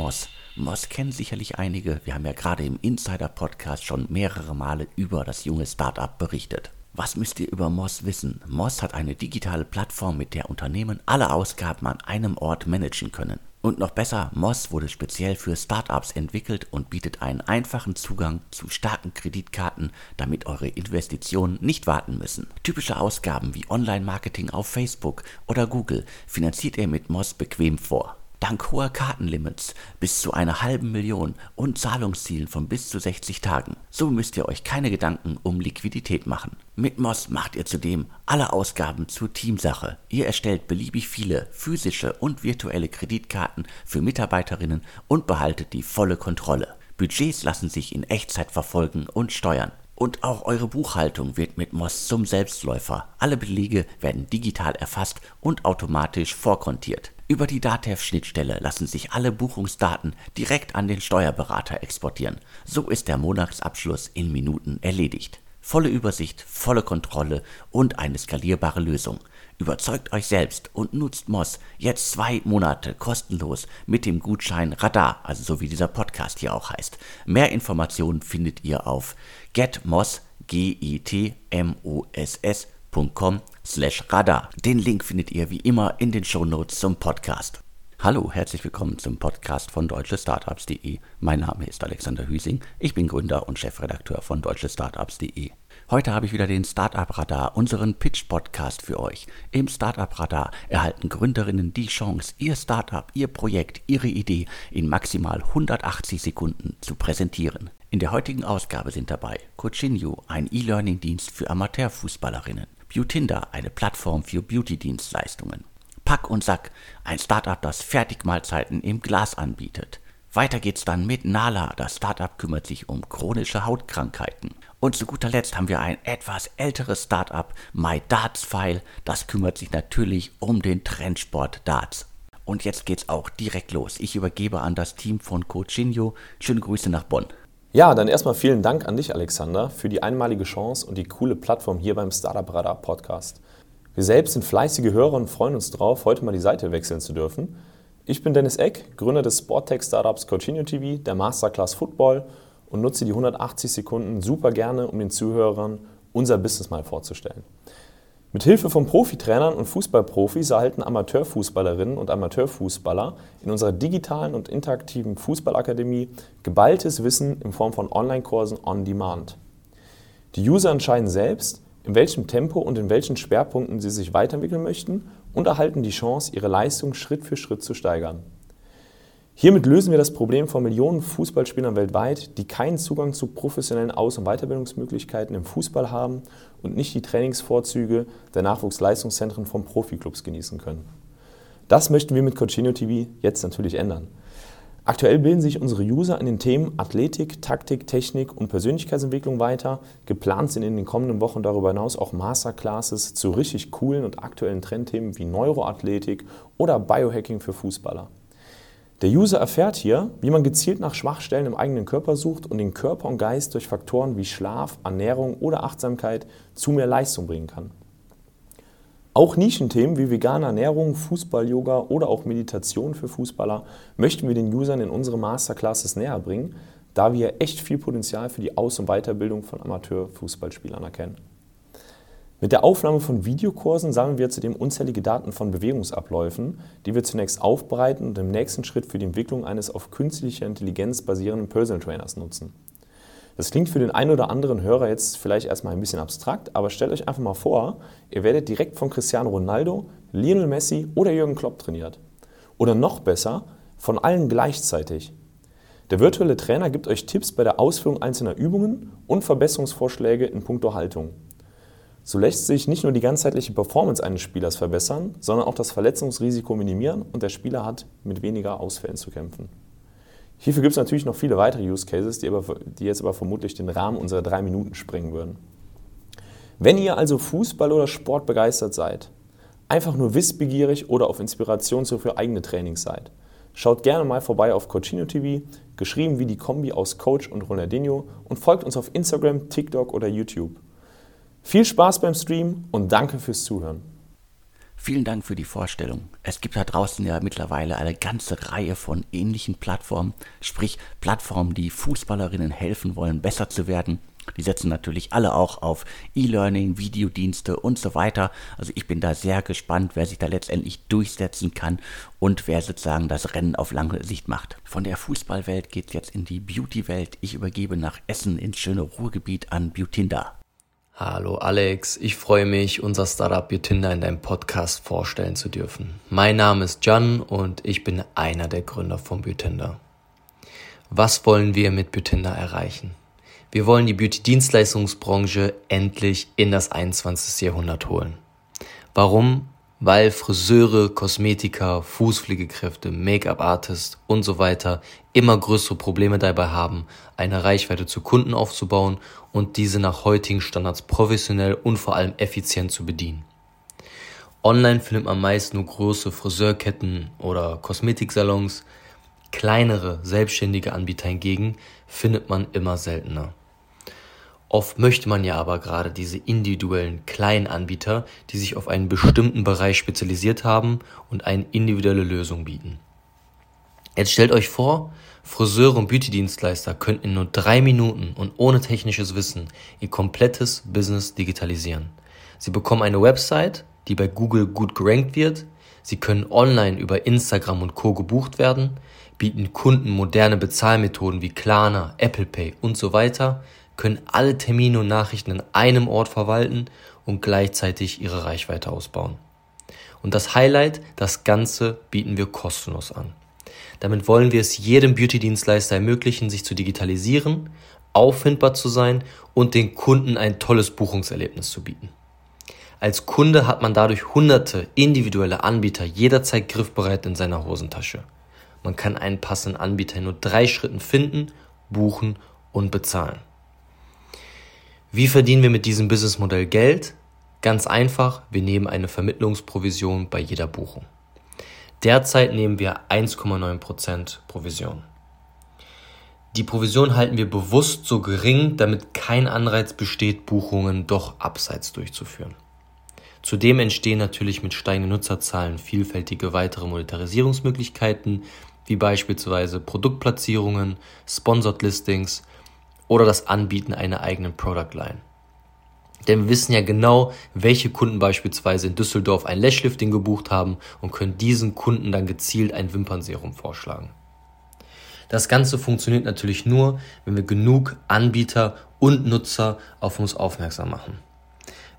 Moss. Moss kennen sicherlich einige. Wir haben ja gerade im Insider-Podcast schon mehrere Male über das junge Startup berichtet. Was müsst ihr über Moss wissen? Moss hat eine digitale Plattform, mit der Unternehmen alle Ausgaben an einem Ort managen können. Und noch besser, Moss wurde speziell für Startups entwickelt und bietet einen einfachen Zugang zu starken Kreditkarten, damit eure Investitionen nicht warten müssen. Typische Ausgaben wie Online-Marketing auf Facebook oder Google finanziert ihr mit Moss bequem vor. Dank hoher Kartenlimits bis zu einer halben Million und Zahlungszielen von bis zu 60 Tagen. So müsst ihr euch keine Gedanken um Liquidität machen. Mit Moss macht ihr zudem alle Ausgaben zur Teamsache. Ihr erstellt beliebig viele physische und virtuelle Kreditkarten für Mitarbeiterinnen und behaltet die volle Kontrolle. Budgets lassen sich in Echtzeit verfolgen und steuern. Und auch eure Buchhaltung wird mit Moss zum Selbstläufer. Alle Belege werden digital erfasst und automatisch vorkontiert. Über die DATEV-Schnittstelle lassen sich alle Buchungsdaten direkt an den Steuerberater exportieren. So ist der Monatsabschluss in Minuten erledigt. Volle Übersicht, volle Kontrolle und eine skalierbare Lösung. Überzeugt euch selbst und nutzt Moss jetzt zwei Monate kostenlos mit dem Gutschein Radar, also so wie dieser Podcast hier auch heißt. Mehr Informationen findet ihr auf getmoss, slash radar. Den Link findet ihr wie immer in den Shownotes zum Podcast. Hallo, herzlich willkommen zum Podcast von deutschestartups.de. Mein Name ist Alexander Hüsing, ich bin Gründer und Chefredakteur von deutschestartups.de. Heute habe ich wieder den Startup Radar, unseren Pitch-Podcast für euch. Im Startup Radar erhalten Gründerinnen die Chance, ihr Startup, ihr Projekt, ihre Idee in maximal 180 Sekunden zu präsentieren. In der heutigen Ausgabe sind dabei Coachinho, ein E-Learning-Dienst für Amateurfußballerinnen. Beautinder, eine Plattform für Beauty-Dienstleistungen. Pack und Sack, ein Startup, das Fertigmahlzeiten im Glas anbietet. Weiter geht's dann mit Nala, das Startup kümmert sich um chronische Hautkrankheiten. Und zu guter Letzt haben wir ein etwas älteres Startup, MyDartsFile, das kümmert sich natürlich um den Trendsport Darts. Und jetzt geht's auch direkt los. Ich übergebe an das Team von Coachinho. Schöne Grüße nach Bonn. Ja, dann erstmal vielen Dank an dich, Alexander, für die einmalige Chance und die coole Plattform hier beim Startup Radar Podcast. Wir selbst sind fleißige Hörer und freuen uns drauf, heute mal die Seite wechseln zu dürfen. Ich bin Dennis Eck, Gründer des Sporttech-Startups Coachinho TV, der Masterclass Football und nutze die 180 Sekunden super gerne, um den Zuhörern unser Business mal vorzustellen. Mit Hilfe von Profitrainern und Fußballprofis erhalten Amateurfußballerinnen und Amateurfußballer in unserer digitalen und interaktiven Fußballakademie geballtes Wissen in Form von Online-Kursen on Demand. Die User entscheiden selbst, in welchem Tempo und in welchen Schwerpunkten sie sich weiterentwickeln möchten und erhalten die Chance, ihre Leistung Schritt für Schritt zu steigern. Hiermit lösen wir das Problem von Millionen Fußballspielern weltweit, die keinen Zugang zu professionellen Aus- und Weiterbildungsmöglichkeiten im Fußball haben und nicht die Trainingsvorzüge der Nachwuchsleistungszentren von Profiklubs genießen können. Das möchten wir mit Coachino TV jetzt natürlich ändern. Aktuell bilden sich unsere User in den Themen Athletik, Taktik, Technik und Persönlichkeitsentwicklung weiter. Geplant sind in den kommenden Wochen darüber hinaus auch Masterclasses zu richtig coolen und aktuellen Trendthemen wie Neuroathletik oder Biohacking für Fußballer. Der User erfährt hier, wie man gezielt nach Schwachstellen im eigenen Körper sucht und den Körper und Geist durch Faktoren wie Schlaf, Ernährung oder Achtsamkeit zu mehr Leistung bringen kann. Auch Nischenthemen wie vegane Ernährung, Fußball-Yoga oder auch Meditation für Fußballer möchten wir den Usern in unsere Masterclasses näher bringen, da wir echt viel Potenzial für die Aus- und Weiterbildung von Amateurfußballspielern erkennen. Mit der Aufnahme von Videokursen sammeln wir zudem unzählige Daten von Bewegungsabläufen, die wir zunächst aufbereiten und im nächsten Schritt für die Entwicklung eines auf künstlicher Intelligenz basierenden Personal Trainers nutzen. Das klingt für den einen oder anderen Hörer jetzt vielleicht erstmal ein bisschen abstrakt, aber stellt euch einfach mal vor, ihr werdet direkt von Cristiano Ronaldo, Lionel Messi oder Jürgen Klopp trainiert. Oder noch besser, von allen gleichzeitig. Der virtuelle Trainer gibt euch Tipps bei der Ausführung einzelner Übungen und Verbesserungsvorschläge in puncto Haltung. So lässt sich nicht nur die ganzheitliche Performance eines Spielers verbessern, sondern auch das Verletzungsrisiko minimieren und der Spieler hat mit weniger Ausfällen zu kämpfen. Hierfür gibt es natürlich noch viele weitere Use Cases, die, aber, die jetzt aber vermutlich den Rahmen unserer drei Minuten sprengen würden. Wenn ihr also Fußball oder Sport begeistert seid, einfach nur wissbegierig oder auf Inspiration für eigene Trainings seid, schaut gerne mal vorbei auf Coachino TV, geschrieben wie die Kombi aus Coach und Ronaldinho und folgt uns auf Instagram, TikTok oder YouTube. Viel Spaß beim Stream und danke fürs Zuhören. Vielen Dank für die Vorstellung. Es gibt da draußen ja mittlerweile eine ganze Reihe von ähnlichen Plattformen, sprich Plattformen, die Fußballerinnen helfen wollen, besser zu werden. Die setzen natürlich alle auch auf E-Learning, Videodienste und so weiter. Also ich bin da sehr gespannt, wer sich da letztendlich durchsetzen kann und wer sozusagen das Rennen auf lange Sicht macht. Von der Fußballwelt geht es jetzt in die Beauty-Welt. Ich übergebe nach Essen ins schöne Ruhrgebiet an Beautinda. Hallo Alex, ich freue mich, unser Startup Biotinder in deinem Podcast vorstellen zu dürfen. Mein Name ist Jan und ich bin einer der Gründer von Biotinder. Was wollen wir mit Biotinder erreichen? Wir wollen die Beauty-Dienstleistungsbranche endlich in das 21. Jahrhundert holen. Warum? Weil Friseure, Kosmetiker, Fußpflegekräfte, Make-up-Artists und so weiter immer größere Probleme dabei haben, eine Reichweite zu Kunden aufzubauen und diese nach heutigen Standards professionell und vor allem effizient zu bedienen. Online findet man meist nur große Friseurketten oder Kosmetiksalons. Kleinere, selbstständige Anbieter hingegen findet man immer seltener. Oft möchte man ja aber gerade diese individuellen kleinen Anbieter, die sich auf einen bestimmten Bereich spezialisiert haben und eine individuelle Lösung bieten. Jetzt stellt euch vor, Friseure und Beauty-Dienstleister könnten in nur drei Minuten und ohne technisches Wissen ihr komplettes Business digitalisieren. Sie bekommen eine Website, die bei Google gut gerankt wird. Sie können online über Instagram und Co. gebucht werden, bieten Kunden moderne Bezahlmethoden wie Klarna, Apple Pay und so weiter, können alle Termine und Nachrichten an einem Ort verwalten und gleichzeitig ihre Reichweite ausbauen. Und das Highlight, das Ganze bieten wir kostenlos an. Damit wollen wir es jedem Beauty-Dienstleister ermöglichen, sich zu digitalisieren, auffindbar zu sein und den Kunden ein tolles Buchungserlebnis zu bieten. Als Kunde hat man dadurch hunderte individuelle Anbieter jederzeit griffbereit in seiner Hosentasche. Man kann einen passenden Anbieter in nur drei Schritten finden, buchen und bezahlen. Wie verdienen wir mit diesem Businessmodell Geld? Ganz einfach, wir nehmen eine Vermittlungsprovision bei jeder Buchung. Derzeit nehmen wir 1,9% Provision. Die Provision halten wir bewusst so gering, damit kein Anreiz besteht, Buchungen doch abseits durchzuführen. Zudem entstehen natürlich mit steigenden Nutzerzahlen vielfältige weitere Monetarisierungsmöglichkeiten, wie beispielsweise Produktplatzierungen, Sponsored Listings oder das Anbieten einer eigenen Product Line. Denn wir wissen ja genau, welche Kunden beispielsweise in Düsseldorf ein Lashlifting gebucht haben und können diesen Kunden dann gezielt ein Wimpernserum vorschlagen. Das Ganze funktioniert natürlich nur, wenn wir genug Anbieter und Nutzer auf uns aufmerksam machen.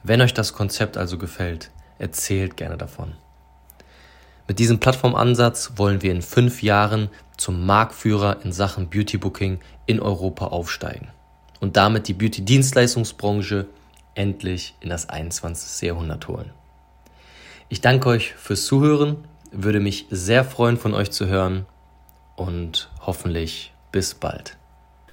Wenn euch das Konzept also gefällt, erzählt gerne davon. Mit diesem Plattformansatz wollen wir in fünf Jahren zum Marktführer in Sachen Beauty Booking in Europa aufsteigen und damit die Beauty-Dienstleistungsbranche endlich in das 21. Jahrhundert holen. Ich danke euch fürs Zuhören, würde mich sehr freuen, von euch zu hören und hoffentlich bis bald.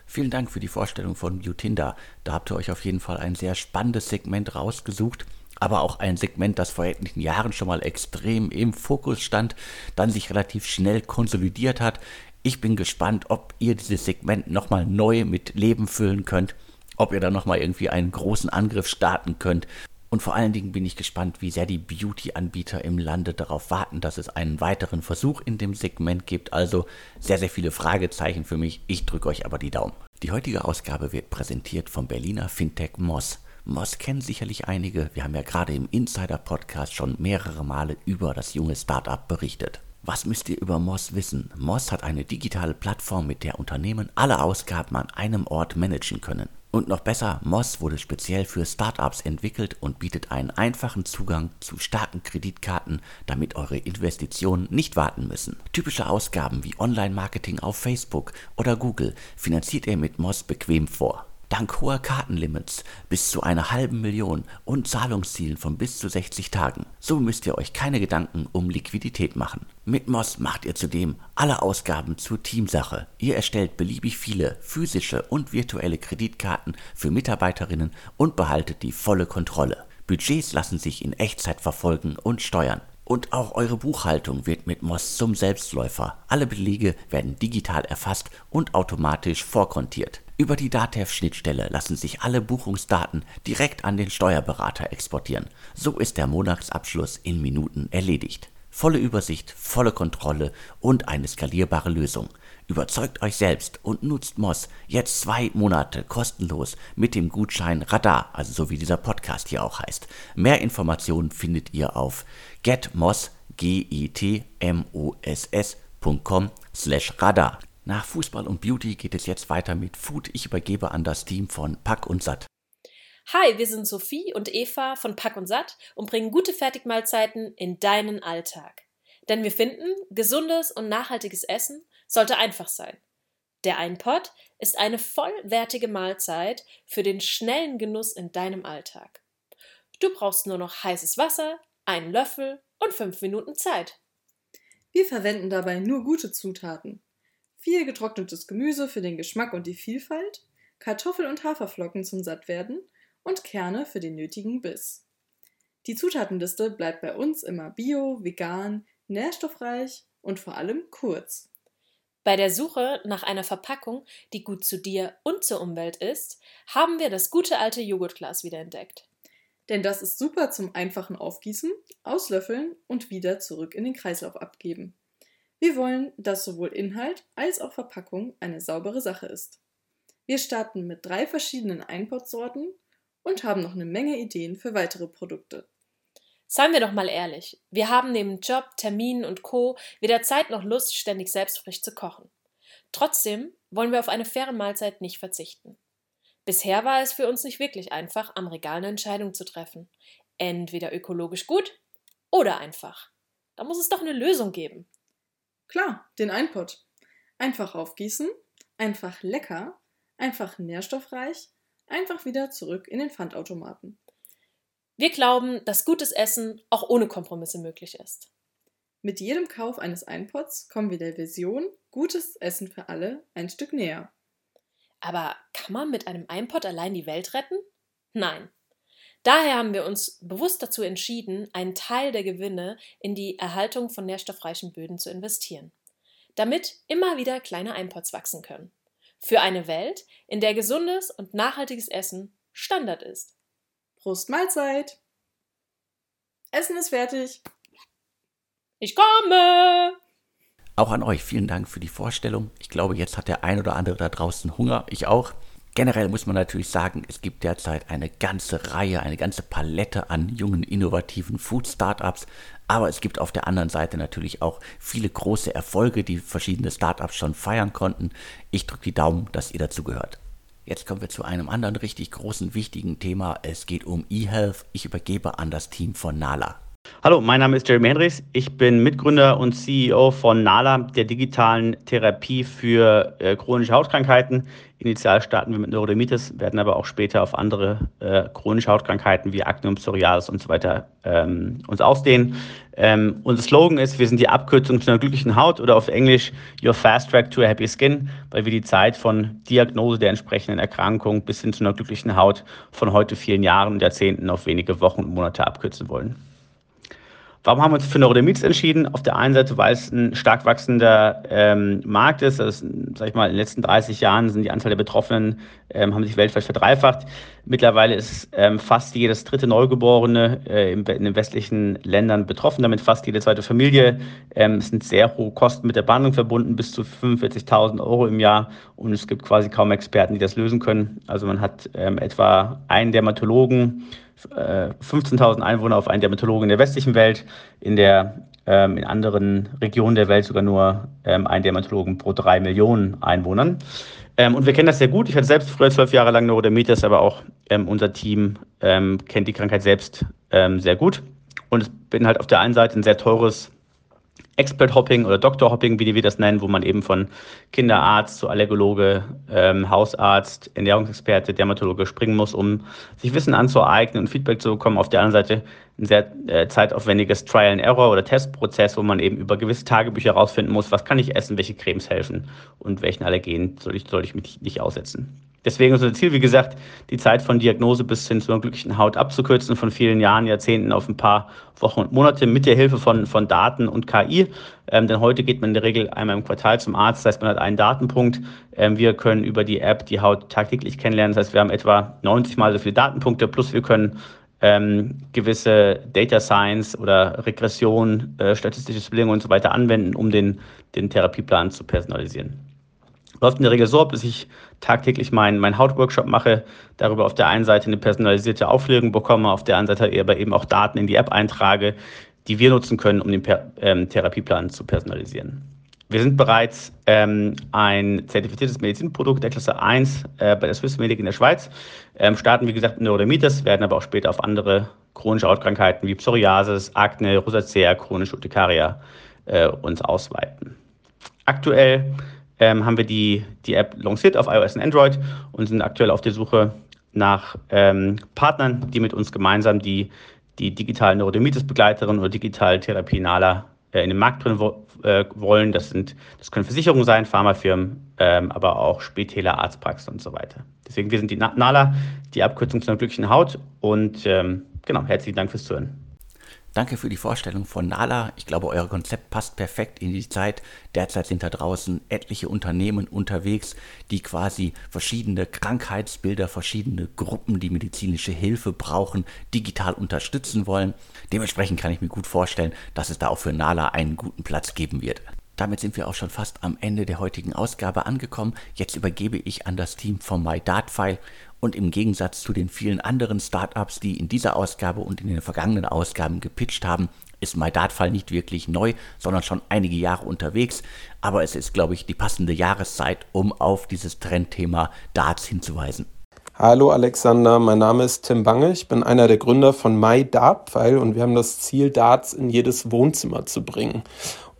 Vielen Dank für die Vorstellung von Beautinda. Da habt ihr euch auf jeden Fall ein sehr spannendes Segment rausgesucht, aber auch ein Segment, das vor etlichen Jahren schon mal extrem im Fokus stand, dann sich relativ schnell konsolidiert hat. Ich bin gespannt, ob ihr dieses Segment nochmal neu mit Leben füllen könnt ob ihr da nochmal irgendwie einen großen Angriff starten könnt. Und vor allen Dingen bin ich gespannt, wie sehr die Beauty-Anbieter im Lande darauf warten, dass es einen weiteren Versuch in dem Segment gibt. Also sehr, sehr viele Fragezeichen für mich. Ich drücke euch aber die Daumen. Die heutige Ausgabe wird präsentiert vom Berliner Fintech Moss. Moss kennen sicherlich einige. Wir haben ja gerade im Insider-Podcast schon mehrere Male über das junge Startup berichtet. Was müsst ihr über Moss wissen? Moss hat eine digitale Plattform, mit der Unternehmen alle Ausgaben an einem Ort managen können. Und noch besser, Moss wurde speziell für Startups entwickelt und bietet einen einfachen Zugang zu starken Kreditkarten, damit eure Investitionen nicht warten müssen. Typische Ausgaben wie Online-Marketing auf Facebook oder Google finanziert ihr mit Moss bequem vor. Dank hoher Kartenlimits bis zu einer halben Million und Zahlungszielen von bis zu 60 Tagen. So müsst ihr euch keine Gedanken um Liquidität machen. Mit Moss macht ihr zudem alle Ausgaben zur Teamsache. Ihr erstellt beliebig viele physische und virtuelle Kreditkarten für Mitarbeiterinnen und behaltet die volle Kontrolle. Budgets lassen sich in Echtzeit verfolgen und steuern. Und auch eure Buchhaltung wird mit Moss zum Selbstläufer. Alle Belege werden digital erfasst und automatisch vorkontiert. Über die DATEV-Schnittstelle lassen sich alle Buchungsdaten direkt an den Steuerberater exportieren. So ist der Monatsabschluss in Minuten erledigt. Volle Übersicht, volle Kontrolle und eine skalierbare Lösung. Überzeugt euch selbst und nutzt Moss jetzt zwei Monate kostenlos mit dem Gutschein Radar, also so wie dieser Podcast hier auch heißt. Mehr Informationen findet ihr auf getmoss, g i t m o s s.com slash radar. Nach Fußball und Beauty geht es jetzt weiter mit Food. Ich übergebe an das Team von Pack und Satt. Hi, wir sind Sophie und Eva von Pack und Satt und bringen gute Fertigmahlzeiten in deinen Alltag. Denn wir finden, gesundes und nachhaltiges Essen sollte einfach sein. Der Einpot ist eine vollwertige Mahlzeit für den schnellen Genuss in deinem Alltag. Du brauchst nur noch heißes Wasser, einen Löffel und fünf Minuten Zeit. Wir verwenden dabei nur gute Zutaten. Viel getrocknetes Gemüse für den Geschmack und die Vielfalt, Kartoffel- und Haferflocken zum Sattwerden und Kerne für den nötigen Biss. Die Zutatenliste bleibt bei uns immer bio, vegan, nährstoffreich und vor allem kurz. Bei der Suche nach einer Verpackung, die gut zu dir und zur Umwelt ist, haben wir das gute alte Joghurtglas wiederentdeckt. Denn das ist super zum einfachen Aufgießen, Auslöffeln und wieder zurück in den Kreislauf abgeben. Wir wollen, dass sowohl Inhalt als auch Verpackung eine saubere Sache ist. Wir starten mit drei verschiedenen Einpotsorten und haben noch eine Menge Ideen für weitere Produkte. Seien wir doch mal ehrlich, wir haben neben Job, Terminen und Co. weder Zeit noch Lust, ständig selbst frisch zu kochen. Trotzdem wollen wir auf eine faire Mahlzeit nicht verzichten. Bisher war es für uns nicht wirklich einfach, am Regal eine Entscheidung zu treffen. Entweder ökologisch gut oder einfach. Da muss es doch eine Lösung geben. Klar, den Einpott. Einfach aufgießen, einfach lecker, einfach nährstoffreich einfach wieder zurück in den Pfandautomaten. Wir glauben, dass gutes Essen auch ohne Kompromisse möglich ist. Mit jedem Kauf eines Einpots kommen wir der Vision gutes Essen für alle ein Stück näher. Aber kann man mit einem Einpot allein die Welt retten? Nein. Daher haben wir uns bewusst dazu entschieden, einen Teil der Gewinne in die Erhaltung von nährstoffreichen Böden zu investieren, damit immer wieder kleine Einpots wachsen können. Für eine Welt, in der gesundes und nachhaltiges Essen Standard ist. Prost Mahlzeit! Essen ist fertig. Ich komme! Auch an euch vielen Dank für die Vorstellung. Ich glaube, jetzt hat der ein oder andere da draußen Hunger. Ich auch. Generell muss man natürlich sagen, es gibt derzeit eine ganze Reihe, eine ganze Palette an jungen, innovativen Food-Startups. Aber es gibt auf der anderen Seite natürlich auch viele große Erfolge, die verschiedene Startups schon feiern konnten. Ich drücke die Daumen, dass ihr dazu gehört. Jetzt kommen wir zu einem anderen richtig großen, wichtigen Thema. Es geht um eHealth. Ich übergebe an das Team von Nala. Hallo, mein Name ist Jeremy Hendricks. Ich bin Mitgründer und CEO von NALA, der digitalen Therapie für äh, chronische Hautkrankheiten. Initial starten wir mit Neurodermitis, werden aber auch später auf andere äh, chronische Hautkrankheiten wie Acne und Psoriasis und so weiter ähm, uns ausdehnen. Ähm, unser Slogan ist, wir sind die Abkürzung zu einer glücklichen Haut oder auf Englisch Your Fast Track to a Happy Skin, weil wir die Zeit von Diagnose der entsprechenden Erkrankung bis hin zu einer glücklichen Haut von heute vielen Jahren und Jahrzehnten auf wenige Wochen und Monate abkürzen wollen. Warum haben wir uns für Neurodermitis entschieden? Auf der einen Seite, weil es ein stark wachsender ähm, Markt ist. Das, sag ich mal, in den letzten 30 Jahren sind die Anzahl der Betroffenen ähm, haben sich weltweit verdreifacht. Mittlerweile ist ähm, fast jedes dritte Neugeborene äh, in, in, den westlichen Ländern betroffen, damit fast jede zweite Familie. Ähm, es sind sehr hohe Kosten mit der Behandlung verbunden, bis zu 45.000 Euro im Jahr. Und es gibt quasi kaum Experten, die das lösen können. Also man hat ähm, etwa einen Dermatologen, 15.000 äh, Einwohner auf einen Dermatologen in der westlichen Welt, in der ähm, in anderen Regionen der Welt sogar nur ähm, einen Dermatologen pro drei Millionen Einwohnern. Ähm, und wir kennen das sehr gut. Ich hatte selbst früher zwölf Jahre lang Neurodermitis, aber auch ähm, unser Team ähm, kennt die Krankheit selbst ähm, sehr gut. Und es bin halt auf der einen Seite ein sehr teures Expert-Hopping oder Doktor-Hopping, wie wir das nennen, wo man eben von Kinderarzt zu Allergologe, ähm, Hausarzt, Ernährungsexperte, Dermatologe springen muss, um sich Wissen anzueignen und Feedback zu bekommen. Auf der anderen Seite ein sehr äh, zeitaufwendiges Trial-and-Error oder Testprozess, wo man eben über gewisse Tagebücher herausfinden muss, was kann ich essen, welche Cremes helfen und welchen Allergen soll ich, soll ich mich nicht aussetzen. Deswegen ist unser Ziel, wie gesagt, die Zeit von Diagnose bis hin zu einer glücklichen Haut abzukürzen, von vielen Jahren, Jahrzehnten auf ein paar Wochen und Monate mit der Hilfe von, von Daten und KI. Ähm, denn heute geht man in der Regel einmal im Quartal zum Arzt, das heißt, man hat einen Datenpunkt. Ähm, wir können über die App die Haut tagtäglich kennenlernen, das heißt, wir haben etwa 90 mal so viele Datenpunkte, plus wir können ähm, gewisse Data Science oder Regression, äh, statistische Bedingungen und so weiter anwenden, um den, den Therapieplan zu personalisieren. Läuft in der Regel so ab, dass ich tagtäglich meinen mein Hautworkshop mache, darüber auf der einen Seite eine personalisierte Aufklärung bekomme, auf der anderen Seite aber eben auch Daten in die App eintrage, die wir nutzen können, um den per ähm, Therapieplan zu personalisieren. Wir sind bereits ähm, ein zertifiziertes Medizinprodukt der Klasse 1 äh, bei der Swiss Medic in der Schweiz. Ähm, starten, wie gesagt, mit Neurodermitis, werden aber auch später auf andere chronische Hautkrankheiten wie Psoriasis, Akne, Rosacea, chronische Urtikaria äh, uns ausweiten. Aktuell ähm, haben wir die, die App lanciert auf iOS und Android und sind aktuell auf der Suche nach ähm, Partnern, die mit uns gemeinsam die, die digitalen Neurodermitis-Begleiterin oder digital Therapienaler äh, in den Markt bringen wo, äh, wollen. Das, sind, das können Versicherungen sein, Pharmafirmen, ähm, aber auch Spitäler, Arztpraxen und so weiter. Deswegen, wir sind die NALA, die Abkürzung zu einer glücklichen Haut. Und ähm, genau, herzlichen Dank fürs Zuhören. Danke für die Vorstellung von Nala. Ich glaube, euer Konzept passt perfekt in die Zeit. Derzeit sind da draußen etliche Unternehmen unterwegs, die quasi verschiedene Krankheitsbilder, verschiedene Gruppen, die medizinische Hilfe brauchen, digital unterstützen wollen. Dementsprechend kann ich mir gut vorstellen, dass es da auch für Nala einen guten Platz geben wird. Damit sind wir auch schon fast am Ende der heutigen Ausgabe angekommen. Jetzt übergebe ich an das Team von MyDartFile und im Gegensatz zu den vielen anderen Startups, die in dieser Ausgabe und in den vergangenen Ausgaben gepitcht haben, ist MyDartFile nicht wirklich neu, sondern schon einige Jahre unterwegs. Aber es ist, glaube ich, die passende Jahreszeit, um auf dieses Trendthema Darts hinzuweisen. Hallo Alexander, mein Name ist Tim Bange. Ich bin einer der Gründer von MyDartFile und wir haben das Ziel, Darts in jedes Wohnzimmer zu bringen.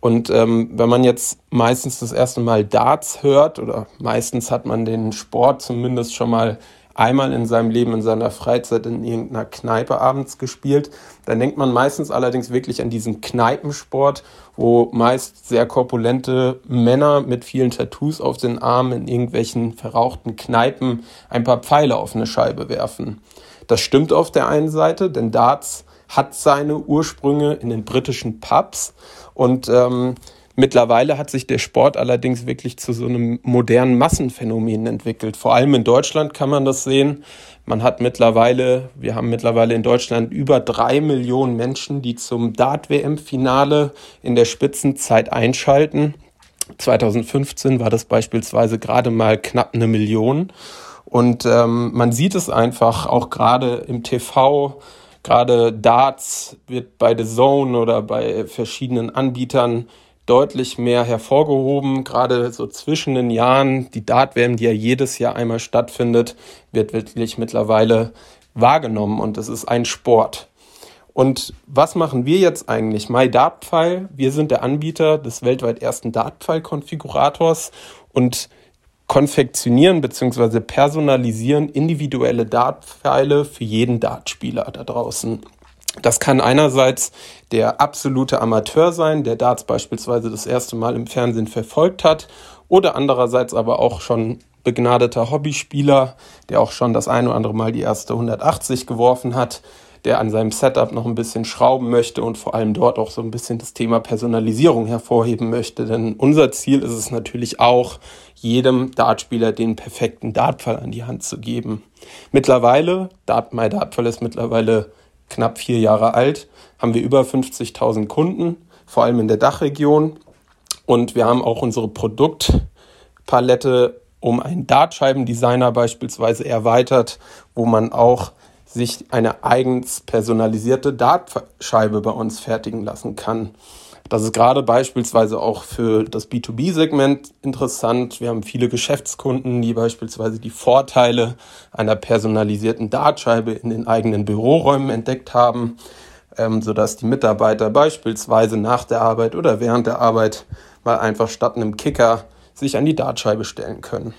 Und ähm, wenn man jetzt meistens das erste Mal Darts hört oder meistens hat man den Sport zumindest schon mal einmal in seinem Leben, in seiner Freizeit in irgendeiner Kneipe abends gespielt, dann denkt man meistens allerdings wirklich an diesen Kneipensport, wo meist sehr korpulente Männer mit vielen Tattoos auf den Armen in irgendwelchen verrauchten Kneipen ein paar Pfeile auf eine Scheibe werfen. Das stimmt auf der einen Seite, denn Darts hat seine Ursprünge in den britischen Pubs und ähm, Mittlerweile hat sich der Sport allerdings wirklich zu so einem modernen Massenphänomen entwickelt. Vor allem in Deutschland kann man das sehen. Man hat mittlerweile, wir haben mittlerweile in Deutschland über drei Millionen Menschen, die zum Dart-WM-Finale in der Spitzenzeit einschalten. 2015 war das beispielsweise gerade mal knapp eine Million. Und ähm, man sieht es einfach auch gerade im TV, gerade Darts wird bei The Zone oder bei verschiedenen Anbietern deutlich mehr hervorgehoben. Gerade so zwischen den Jahren, die Dart-WM, die ja jedes Jahr einmal stattfindet, wird wirklich mittlerweile wahrgenommen und es ist ein Sport. Und was machen wir jetzt eigentlich? MyDartPfeil, wir sind der Anbieter des weltweit ersten Dartpfeil-Konfigurators und konfektionieren bzw. personalisieren individuelle Dartpfeile für jeden Dartspieler da draußen. Das kann einerseits der absolute Amateur sein, der Darts beispielsweise das erste Mal im Fernsehen verfolgt hat, oder andererseits aber auch schon begnadeter Hobbyspieler, der auch schon das eine oder andere Mal die erste 180 geworfen hat, der an seinem Setup noch ein bisschen schrauben möchte und vor allem dort auch so ein bisschen das Thema Personalisierung hervorheben möchte. Denn unser Ziel ist es natürlich auch, jedem Dartspieler den perfekten Dartfall an die Hand zu geben. Mittlerweile, Dart, My Dartfall ist mittlerweile knapp vier Jahre alt, haben wir über 50.000 Kunden, vor allem in der Dachregion. Und wir haben auch unsere Produktpalette um einen Dartscheibendesigner beispielsweise erweitert, wo man auch sich eine eigens personalisierte Dartscheibe bei uns fertigen lassen kann. Das ist gerade beispielsweise auch für das B2B-Segment interessant. Wir haben viele Geschäftskunden, die beispielsweise die Vorteile einer personalisierten Dartscheibe in den eigenen Büroräumen entdeckt haben, ähm, sodass die Mitarbeiter beispielsweise nach der Arbeit oder während der Arbeit mal einfach statt einem Kicker sich an die Dartscheibe stellen können.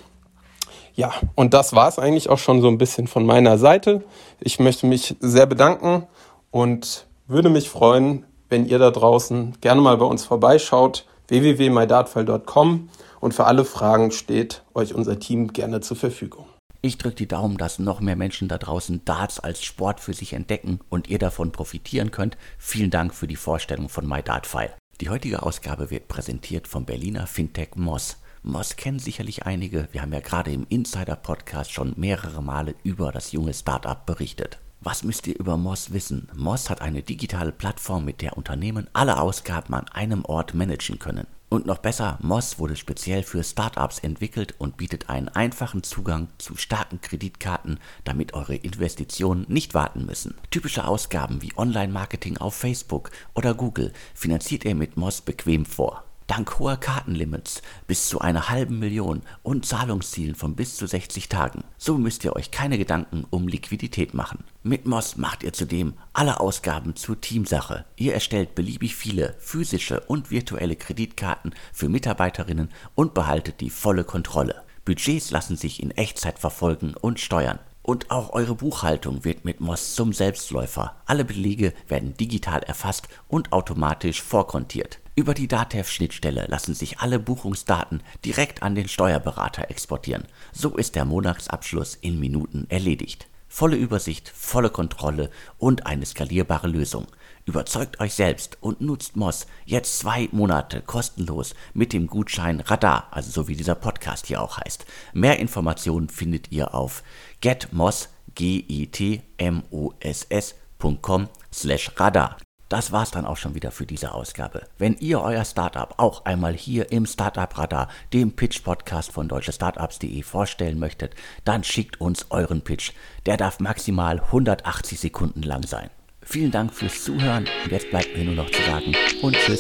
Ja, und das war es eigentlich auch schon so ein bisschen von meiner Seite. Ich möchte mich sehr bedanken und würde mich freuen, wenn ihr da draußen gerne mal bei uns vorbeischaut, www.mydartfile.com und für alle Fragen steht euch unser Team gerne zur Verfügung. Ich drücke die Daumen, dass noch mehr Menschen da draußen Darts als Sport für sich entdecken und ihr davon profitieren könnt. Vielen Dank für die Vorstellung von MyDartFile. Die heutige Ausgabe wird präsentiert vom Berliner Fintech Moss. Moss kennen sicherlich einige. Wir haben ja gerade im Insider-Podcast schon mehrere Male über das junge Startup berichtet. Was müsst ihr über Moss wissen? Moss hat eine digitale Plattform, mit der Unternehmen alle Ausgaben an einem Ort managen können. Und noch besser, Moss wurde speziell für Startups entwickelt und bietet einen einfachen Zugang zu starken Kreditkarten, damit eure Investitionen nicht warten müssen. Typische Ausgaben wie Online-Marketing auf Facebook oder Google finanziert ihr mit Moss bequem vor. Dank hoher Kartenlimits bis zu einer halben Million und Zahlungszielen von bis zu 60 Tagen. So müsst ihr euch keine Gedanken um Liquidität machen. Mit Moss macht ihr zudem alle Ausgaben zur Teamsache. Ihr erstellt beliebig viele physische und virtuelle Kreditkarten für Mitarbeiterinnen und behaltet die volle Kontrolle. Budgets lassen sich in Echtzeit verfolgen und steuern. Und auch eure Buchhaltung wird mit Moss zum Selbstläufer. Alle Belege werden digital erfasst und automatisch vorkontiert. Über die DATEV-Schnittstelle lassen sich alle Buchungsdaten direkt an den Steuerberater exportieren. So ist der Monatsabschluss in Minuten erledigt. Volle Übersicht, volle Kontrolle und eine skalierbare Lösung. Überzeugt euch selbst und nutzt Moss jetzt zwei Monate kostenlos mit dem Gutschein Radar, also so wie dieser Podcast hier auch heißt. Mehr Informationen findet ihr auf getmoss, g i t m o s s.com slash radar. Das war's dann auch schon wieder für diese Ausgabe. Wenn ihr euer Startup auch einmal hier im Startup Radar, dem Pitch Podcast von deutschestartups.de vorstellen möchtet, dann schickt uns euren Pitch. Der darf maximal 180 Sekunden lang sein. Vielen Dank fürs Zuhören und jetzt bleibt mir nur noch zu sagen und tschüss.